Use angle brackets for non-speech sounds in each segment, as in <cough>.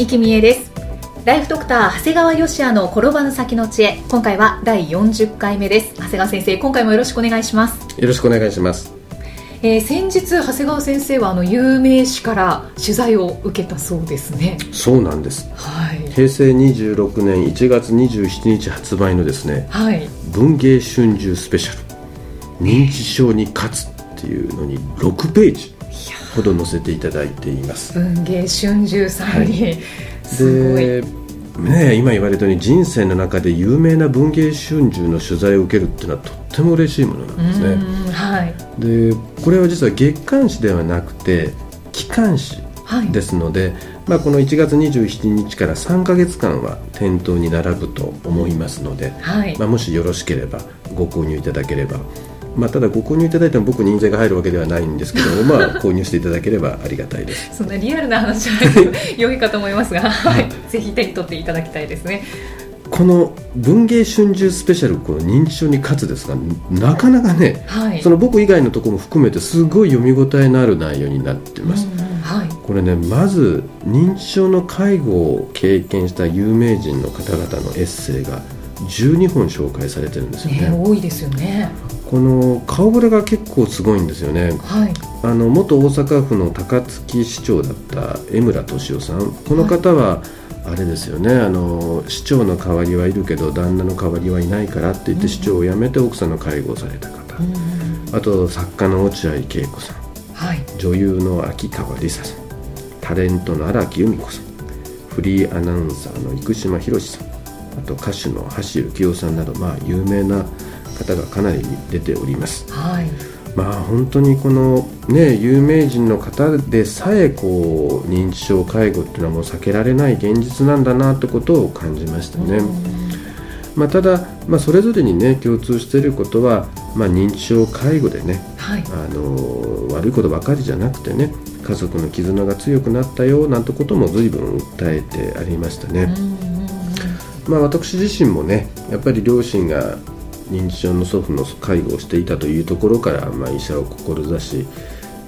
生きみえです。ライフドクター長谷川芳也の転ばぬ先の知恵。今回は第40回目です。長谷川先生今回もよろしくお願いします。よろしくお願いします。えー先日長谷川先生はあの有名誌から取材を受けたそうですね。そうなんです。はい。平成26年1月27日発売のですね、はい。文芸春秋スペシャル、認知症に勝つっていうのに6ページほど載せていただいています。文芸春秋さんに、すごい。で、ねえ、今言われたように人生の中で有名な文芸春秋の取材を受けるっていうのはとっても嬉しいものなんですね。うんはい。でこれは実は月刊誌ではなくて期刊誌はい。ですので、まあ、この1月27日から3ヶ月間は店頭に並ぶと思いますので、はい、まあ、もしよろしければご購入いただければ、まあ、ただご購入いただいても僕に印税が入るわけではないんですけども、まあ、<laughs> 購入していただければありがたいです。そんなリアルな話じゃないと良いかと思いますが、はい、ぜひ手に取っていただきたいですね。この文芸春秋スペシャルこの認知症に勝つですがなかなかねはい。その僕以外のところも含めてすごい読み応えのある内容になってます、うんうんはい。これねまず認知症の介護を経験した有名人の方々のエッセイが12本紹介されてるんですよね。ね多いですよねこの顔ぶれが結構すごいんですよね。はい。あの元大阪府の高槻市長だった江村俊夫さん。この方は、あれですよね。あの市長の代わりはいるけど旦那の代わりはいないからって言って市長を辞めて奥さんの介護をされた方、うんうんあと作家の落合恵子さん。はい。女優の秋川梨沙さん。タレントの荒木由美子さん。フリーアナウンサーの生島博さん。あと歌手の橋幸夫さんなど、まあ、有名な方がかなり出ております。はい。まあ本当にこのね有名人の方でさえこう認知症介護っていうのはもう避けられない現実なんだなってことを感じましたね。まあ、ただ、まあ、それぞれにね共通していることは、まあ、認知症介護でねはい。あの悪いことばかりじゃなくてね家族の絆が強くなったよなんてことも随分訴えてありましたね。うんうんうん。まあ、私自身もねやっぱり両親が認知症の祖父の介護をしていたというところから、まあ、医者を志し、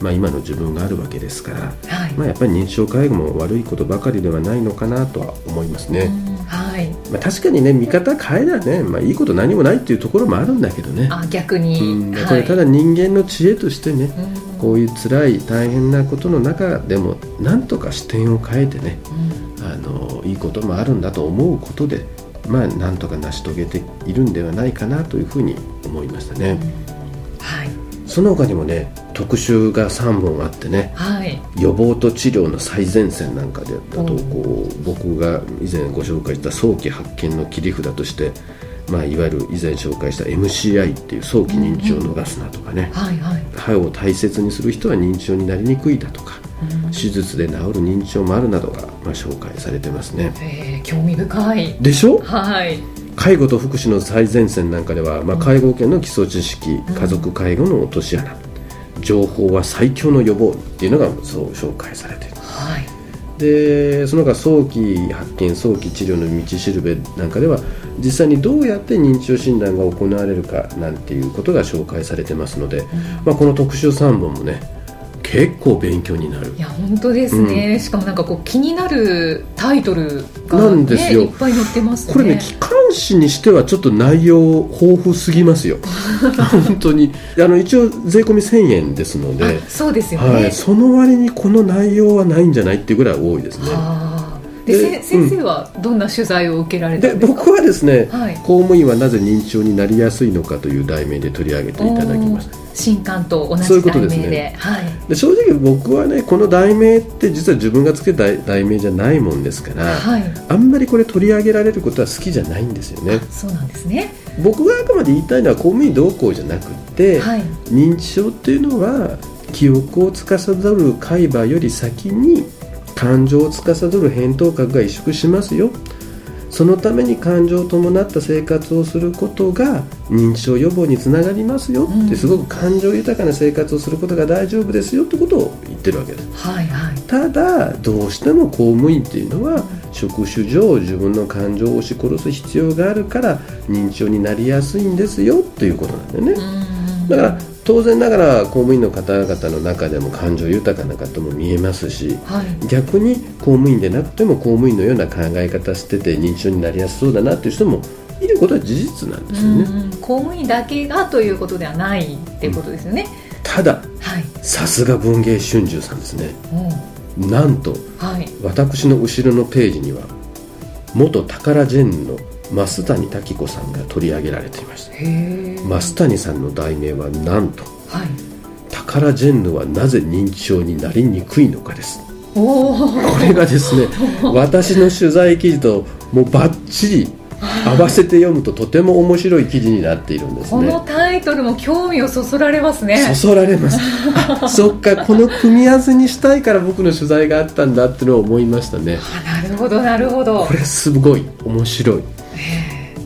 まあ、今の自分があるわけですから、はい。まあ、やっぱり認知症介護も悪いことばかりではないのかなとは思いますね、うんはい。まあ、確かにね見方変えたらね、まあ、いいこと何もないっていうところもあるんだけどね、あ逆に、うん、はい。これただ人間の知恵としてね、うん。こういう辛い大変なことの中でもなんとか視点を変えてねうん。あのいいこともあるんだと思うことで、まあ、なんとか成し遂げているんではないかなというふうに思いましたね。はい。その他にもね特集が3本あってねはい。予防と治療の最前線なんかでだとうん。こう僕が以前ご紹介した早期発見の切り札として、まあ、いわゆる以前紹介した MCI っていう早期認知症を逃すなとかね、はいはい。歯を大切にする人は認知症になりにくいだとかうん手術で治る認知症もあるなどが、まあ、紹介されてますね。えー、興味深い。でしょ？はい。介護と福祉の最前線なんかでは、まあ、介護系の基礎知識、家族介護の落とし穴。情報は最強の予防っていうのがそう紹介されているはい。でその他早期発見早期治療の道しるべなんかでは実際にどうやって認知症診断が行われるかなんていうことが紹介されてますので、まあ、この特集3本もね結構勉強になる。いや本当ですね、しかもなんかこう気になるタイトルが、ね、なんですよ。いっぱい載ってますね。これね機関誌にしてはちょっと内容豊富すぎますよ。<laughs> 本当に。あの一応税込み1000円ですので、あそうですよね、はい、その割にこの内容はないんじゃないっていうぐらい多いですね。あ。で先生はどんな取材を受けられたんで僕はですね、はい、公務員はなぜ認知症になりやすいのかという題名で取り上げていただきました新刊と同じ題名で。ね、はい、で正直僕はねこの題名って実は自分がつけた題名じゃないもんですから、はい、あんまりこれ取り上げられることは好きじゃないんですよね。そうなんですね。僕があくまで言いたいのは公務員同行じゃなくて、はい、認知症っていうのは記憶を司る海馬より先に感情を司る扁桃核が萎縮しますよそのために感情を伴った生活をすることが認知症予防につながりますよって、すごく感情豊かな生活をすることが大丈夫ですよってことを言ってるわけです、はいはい、ただどうしても公務員っていうのは職種上自分の感情を押し殺す必要があるから認知症になりやすいんですよということなんだよね。だから当然ながら公務員の方々の中でも感情豊かな方も見えますし、はい、逆に公務員でなくても公務員のような考え方してて認知症になりやすそうだなという人もいることは事実なんですよね。公務員だけがということではないっていうことですよね。うん、ただ、さすが文芸春秋さんですね。なんと、はい、私の後ろのページには元タカラジェンの増谷滝子さんが取り上げられていました増谷さんの題名はなんと、はい、タカラジェンヌはなぜ認知症になりにくいのかです。これがですね <laughs> 私の取材記事ともうバッチリ合わせて読むととても面白い記事になっているんですね。このタイトルも興味をそそられますね。そそられます。<laughs> そっかこの組み合わせにしたいから僕の取材があったんだってのを思いましたね。なるほどなるほど。これすごい面白い。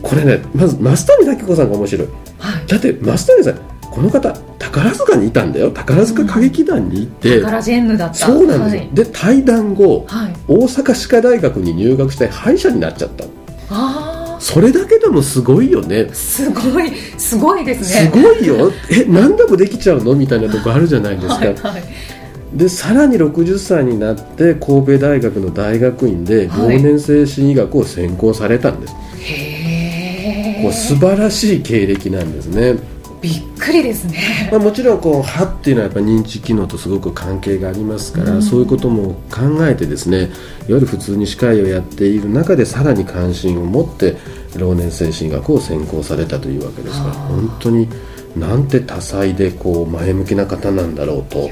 これねまず増谷滝子さんが面白い、はい、だって増谷さんこの方宝塚にいたんだよ。宝塚歌劇団に行って、うん、宝ジェンヌだった。そうなんですよ、はい、で退団後、はい、大阪歯科大学に入学して歯医者になっちゃったあそれだけでもすごいよね。すごいすごいですね。すごいよ。え何でもできちゃうのみたいなとこあるじゃないですか、はいはい。でさらに60歳になって神戸大学の大学院で老年精神医学を専攻されたんです、はい、へえ素晴らしい経歴なんですね。びっくりですね、まあ、もちろんこう歯っていうのはやっぱ認知機能とすごく関係がありますから、うん、そういうことも考えてですねいわゆる普通に歯科医をやっている中でさらに関心を持って老年精神学を専攻されたというわけですから本当になんて多彩でこう前向きな方なんだろうと。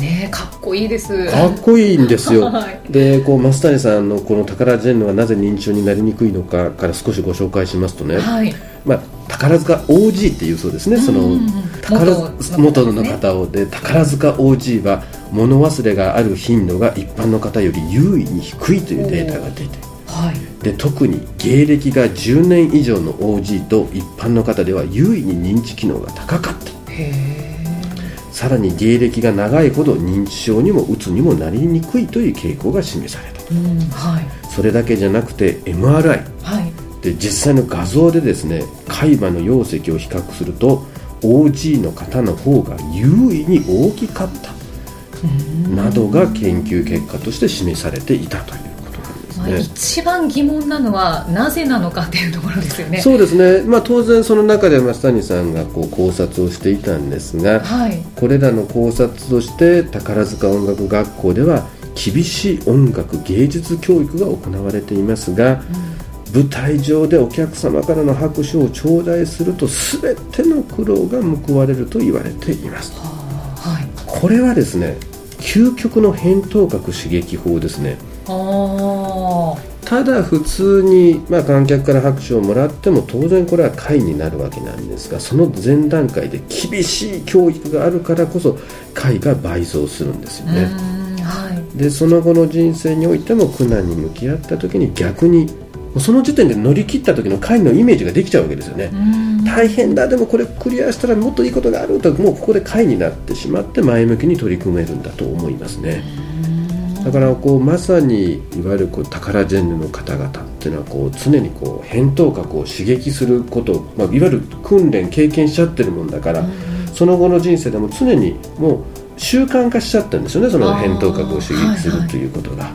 ねかっこいいです。かっこいいんですよ、<laughs> はい、でこう増谷さんのこの宝ジェンヌがなぜ認知症になりにくいのかから少しご紹介しますとね、はい、まあ、宝塚 OG っていうそうですね、その宝元の方をで宝塚 OG は物忘れがある頻度が一般の方より優位に低いというデータが出て、はい、で特に芸歴が10年以上の OG と一般の方では優位に認知機能が高かったさらに芸歴が長いほど認知症にもうつにもなりにくいという傾向が示された、はい、それだけじゃなくて MRI、はい、で実際の画像でですね海馬の容積を比較すると OG の方の方が優位に大きかった。などが研究結果として示されていたというですね、まあ、一番疑問なのはなぜなのかっていうところですよね。そうですね、まあ、当然その中で増谷さんがこう考察をしていたんですが、はい、これらの考察として宝塚音楽学校では厳しい音楽芸術教育が行われていますが、うん。舞台上でお客様からの拍手を頂戴すると全ての苦労が報われると言われています、はい、これはですね究極の扁桃核刺激法ですねただ普通に、まあ、観客から拍手をもらっても当然これは会になるわけなんですがその前段階で厳しい教育があるからこそ会が倍増するんですよね、はい、でその後の人生においても苦難に向き合った時に逆にその時点で乗り切った時の会のイメージができちゃうわけですよね。大変だでもこれクリアしたらもっといいことがあるともうここで会になってしまって前向きに取り組めるんだと思いますねだからこうまさにいわゆるこう宝ジェンヌの方々っていうのはこう常にこう扁桃核を刺激すること、まあ、いわゆる訓練経験しちゃってるもんだからその後の人生でも常にもう習慣化しちゃったんですよねその扁桃核を刺激するということが、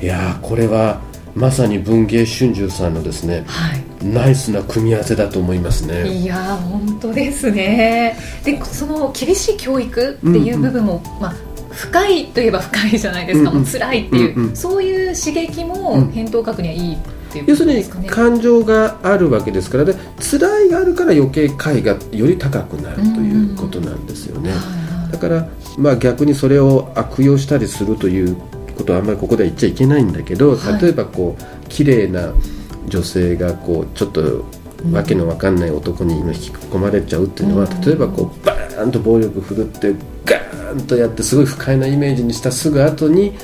いやこれはまさに文芸春秋さんのですね、はい、ナイスな組み合わせだと思いますね。いや本当ですね。でその厳しい教育っていう部分も、うんうん、まあ深いといえば深いじゃないですか、うんうん。辛いっていう、うんうん。そういう刺激もうん。扁桃核にはいいっていうこ要するに。感情があるわけですからで辛いがあるから余計快がより高くなるということなんですよね。だから、まあ、逆にそれを悪用したりするということはあんまりここでは言っちゃいけないんだけど、はい。例えばこう綺麗な女性がこうちょっとわけのわかんない男に今引き込まれちゃうっていうのは、うん。例えばこうバーンと暴力振るってガーンとやってすごい不快なイメージにしたすぐ後に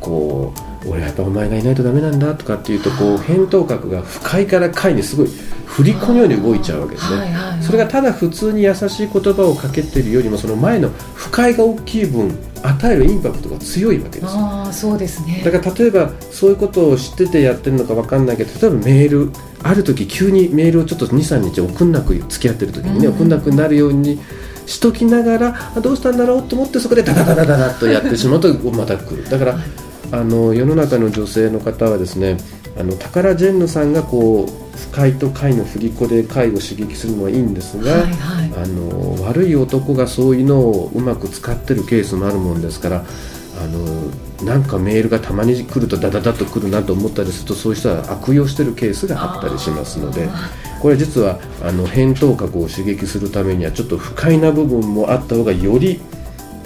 こう俺はやっぱお前がいないとダメなんだとかっていうとこう扁桃核が不快から快にすごい振り子のように動いちゃうわけですね。はいはいはい。それがただ普通に優しい言葉をかけてるよりもその前の不快が大きい分与えるインパクトが強いわけです。あそうですね。だから例えばそういうことを知っててやってるのか分かんないけど例えばメールある時急にメールをちょっと23日送んなく付き合ってる時にね、うん。送んなくなるようにしときながらあどうしたんだろうと思ってそこでダダダダダダッとやってしまうとまた来る。だから、はい。あの世の中の女性の方はですねあのタカラ・ジェンヌさんがこう不快と快の振り子で快を刺激するのはいいんですが、はいはい。あの悪い男がそういうのをうまく使ってるケースもあるもんですからあのなんかメールがたまに来るとダダダッと来るなと思ったりするとそういう人は悪用してるケースがあったりしますのであこれ実はあの扁桃核を刺激するためにはちょっと不快な部分もあった方がより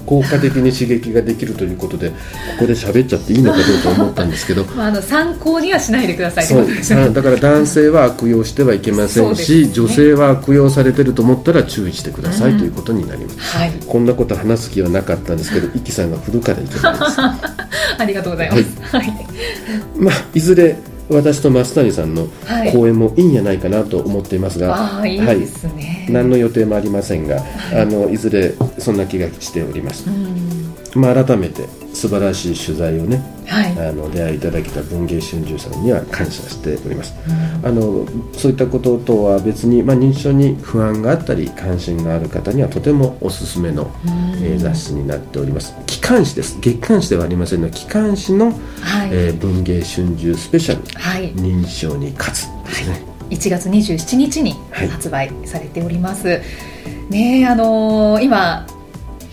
効果的に刺激ができるということでここで喋っちゃっていいのかどうか思ったんですけど。<laughs> まあ、あの参考にはしないでくださいそう。<laughs> だから男性は悪用してはいけませんし、ね。女性は悪用されてると思ったら注意してください、うんということになります。はい。こんなこと話す気はなかったんですけど、イキさんが振るからいけないです。<laughs> ありがとうございます。はい、まあ、いずれ私と増谷さんのはい。講演もいいんじゃないかなと思っていますが、ああい。いですね、何の予定もありませんが、あのいずれそんな気がしております。う。んまあ、改めて素晴らしい取材をね、はい。あの出会いいただけた文芸春秋さんには感謝しております。あのそういったこととは別に、まあ、認知症に不安があったり関心がある方にはとてもおすすめの、えー雑誌になっております。機関誌です。月刊誌ではありませんが機関誌の、はい、えー文芸春秋スペシャル。はい。認知症に勝つですね、1月27日にはい。発売されております、ねえあのー今、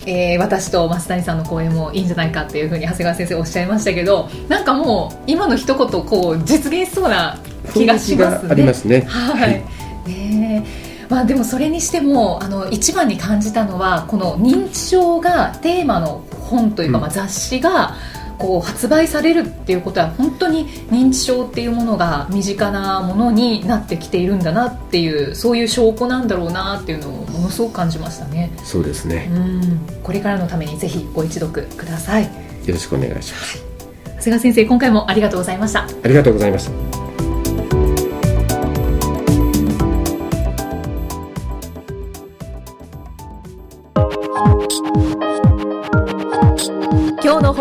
えー私と増谷さんの講演もいいんじゃないかっていうふうに長谷川先生おっしゃいましたけどなんかもう今の一言こう実現しそうな気がしますね。ありますね。はい、ねえ。まあ、でもそれにしてもあの一番に感じたのはこの認知症がテーマの本というか、うん。まあ、雑誌がこう発売されるっていうことは本当に認知症っていうものが身近なものになってきているんだなっていうそういう証拠なんだろうなっていうのをものすごく感じましたね。そうですね。うん。これからのためにぜひご一読ください。よろしくお願いします。長谷川先生今回もありがとうございました。ありがとうございました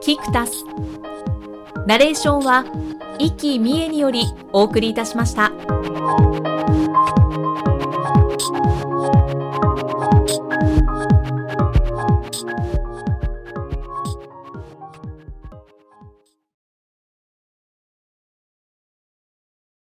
キクタスナレーションは生きみえによりお送りいたしました。